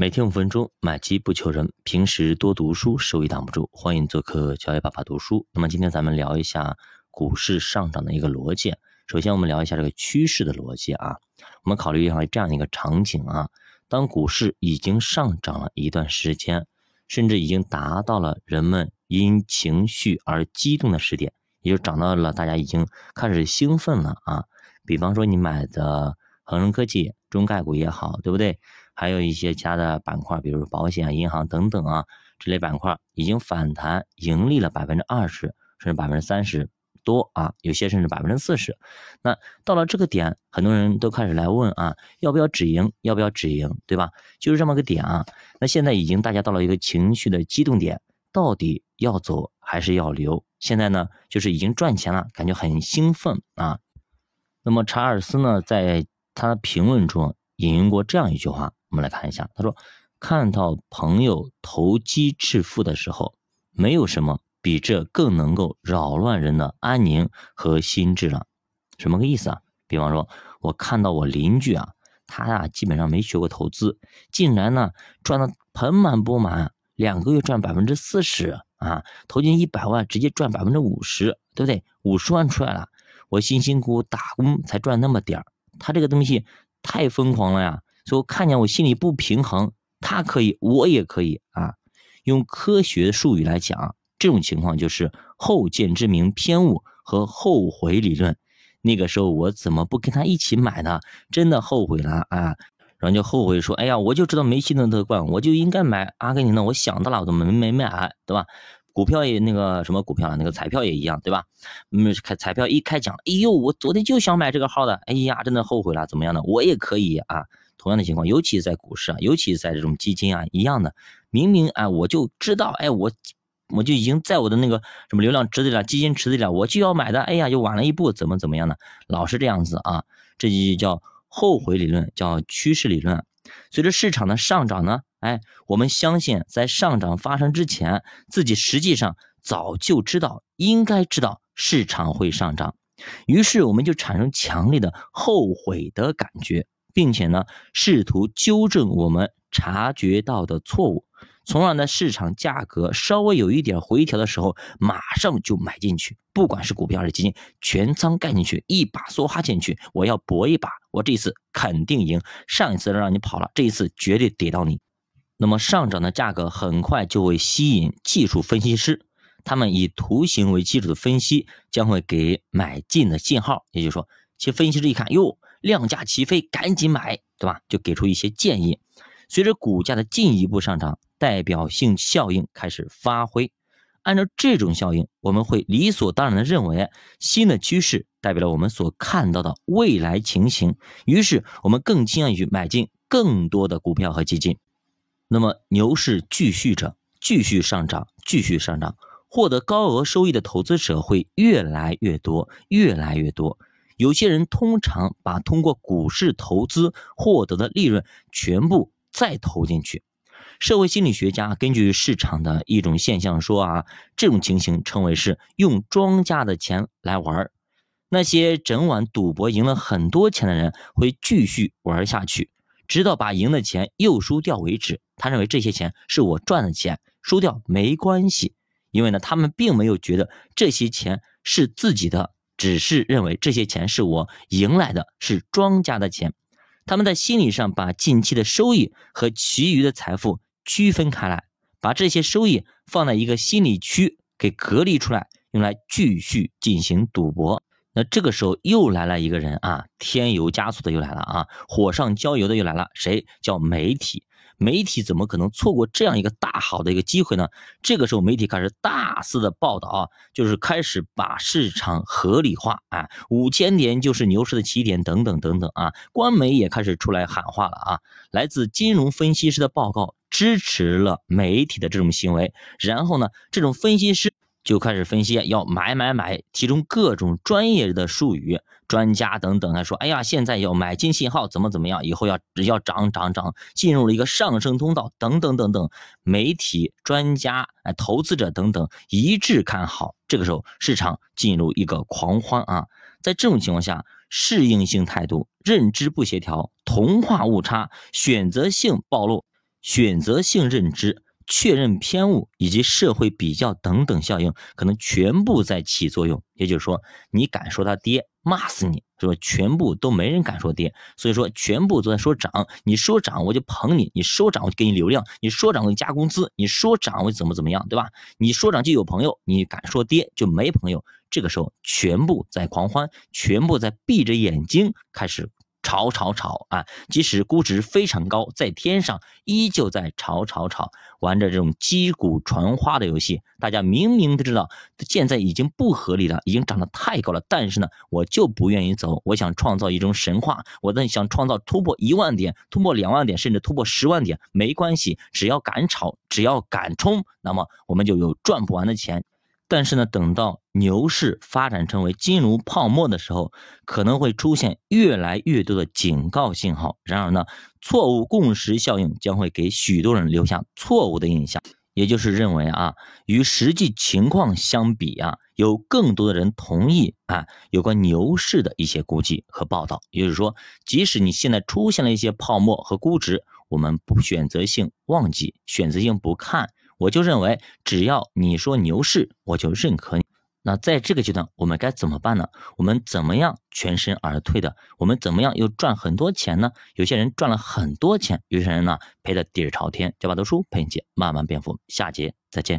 每天五分钟，买基不求人。平时多读书，收益挡不住。欢迎做客教育爸爸读书。那么今天咱们聊一下股市上涨的一个逻辑。首先，我们聊一下这个趋势的逻辑啊。我们考虑一下这样一个场景啊：当股市已经上涨了一段时间，甚至已经达到了人们因情绪而激动的时点，也就涨到了大家已经开始兴奋了啊。比方说，你买的恒生科技、中概股也好，对不对？还有一些其他的板块，比如保险、银行等等啊，这类板块已经反弹盈利了百分之二十，甚至百分之三十多啊，有些甚至百分之四十。那到了这个点，很多人都开始来问啊，要不要止盈？要不要止盈？对吧？就是这么个点啊。那现在已经大家到了一个情绪的激动点，到底要走还是要留？现在呢，就是已经赚钱了，感觉很兴奋啊。那么查尔斯呢，在他的评论中引用过这样一句话。我们来看一下，他说：“看到朋友投机致富的时候，没有什么比这更能够扰乱人的安宁和心智了。”什么个意思啊？比方说，我看到我邻居啊，他呀基本上没学过投资，竟然呢赚的盆满钵满，两个月赚百分之四十啊，投进一百万直接赚百分之五十，对不对？五十万出来了，我辛辛苦苦打工才赚那么点儿，他这个东西太疯狂了呀！所以看见我心里不平衡，他可以，我也可以啊。用科学术语来讲，这种情况就是后见之明偏误和后悔理论。那个时候我怎么不跟他一起买呢？真的后悔了啊！然后就后悔说：“哎呀，我就知道梅西能得冠，我就应该买阿根廷的。我想到了，我怎么没买？对吧？股票也那个什么股票，那个彩票也一样，对吧？嗯，开彩票一开奖，哎呦，我昨天就想买这个号的，哎呀，真的后悔了。怎么样的？我也可以啊。”同样的情况，尤其在股市啊，尤其在这种基金啊一样的，明明哎我就知道，哎我我就已经在我的那个什么流量池子里了，基金池子里了，我就要买的，哎呀就晚了一步，怎么怎么样的，老是这样子啊，这就叫后悔理论，叫趋势理论。随着市场的上涨呢，哎我们相信在上涨发生之前，自己实际上早就知道，应该知道市场会上涨，于是我们就产生强烈的后悔的感觉。并且呢，试图纠正我们察觉到的错误，从而呢，市场价格稍微有一点回调的时候，马上就买进去，不管是股票还是基金，全仓干进去，一把梭哈进去，我要搏一把，我这次肯定赢。上一次让你跑了，这一次绝对逮到你。那么上涨的价格很快就会吸引技术分析师，他们以图形为基础的分析将会给买进的信号，也就是说，其实分析师一看，哟。量价齐飞，赶紧买，对吧？就给出一些建议。随着股价的进一步上涨，代表性效应开始发挥。按照这种效应，我们会理所当然的认为，新的趋势代表了我们所看到的未来情形。于是，我们更倾向于买进更多的股票和基金。那么，牛市继续着，继续上涨，继续上涨，获得高额收益的投资者会越来越多，越来越多。有些人通常把通过股市投资获得的利润全部再投进去。社会心理学家根据市场的一种现象说啊，这种情形称为是用庄家的钱来玩那些整晚赌博赢了很多钱的人会继续玩下去，直到把赢的钱又输掉为止。他认为这些钱是我赚的钱，输掉没关系，因为呢，他们并没有觉得这些钱是自己的。只是认为这些钱是我赢来的，是庄家的钱。他们在心理上把近期的收益和其余的财富区分开来，把这些收益放在一个心理区给隔离出来，用来继续进行赌博。那这个时候又来了一个人啊，添油加醋的又来了啊，火上浇油的又来了。谁叫媒体？媒体怎么可能错过这样一个大好的一个机会呢？这个时候，媒体开始大肆的报道啊，就是开始把市场合理化啊，五千点就是牛市的起点等等等等啊，官媒也开始出来喊话了啊，来自金融分析师的报告支持了媒体的这种行为，然后呢，这种分析师。就开始分析要买买买，其中各种专业的术语，专家等等他说：“哎呀，现在要买进信号，怎么怎么样？以后要要涨涨涨，进入了一个上升通道，等等等等。”媒体、专家、哎，投资者等等一致看好。这个时候，市场进入一个狂欢啊！在这种情况下，适应性态度、认知不协调、同化误差、选择性暴露。选择性认知、确认偏误以及社会比较等等效应，可能全部在起作用。也就是说，你敢说他跌，骂死你，是吧？全部都没人敢说跌，所以说全部都在说涨。你说涨，我就捧你；你说涨，我就给你流量；你说涨，我就加工资；你说涨，我就怎么怎么样，对吧？你说涨就有朋友，你敢说跌就没朋友。这个时候，全部在狂欢，全部在闭着眼睛开始。炒炒炒啊！即使估值非常高，在天上依旧在炒炒炒，玩着这种击鼓传花的游戏。大家明明都知道现在已经不合理了，已经涨得太高了，但是呢，我就不愿意走。我想创造一种神话，我在想创造突破一万点、突破两万点，甚至突破十万点，没关系，只要敢炒，只要敢冲，那么我们就有赚不完的钱。但是呢，等到牛市发展成为金融泡沫的时候，可能会出现越来越多的警告信号。然而呢，错误共识效应将会给许多人留下错误的印象，也就是认为啊，与实际情况相比啊，有更多的人同意啊有关牛市的一些估计和报道。也就是说，即使你现在出现了一些泡沫和估值，我们不选择性忘记，选择性不看。我就认为，只要你说牛市，我就认可你。那在这个阶段，我们该怎么办呢？我们怎么样全身而退的？我们怎么样又赚很多钱呢？有些人赚了很多钱，有些人呢赔的底儿朝天。教爸读书陪你姐慢慢变富，下节再见。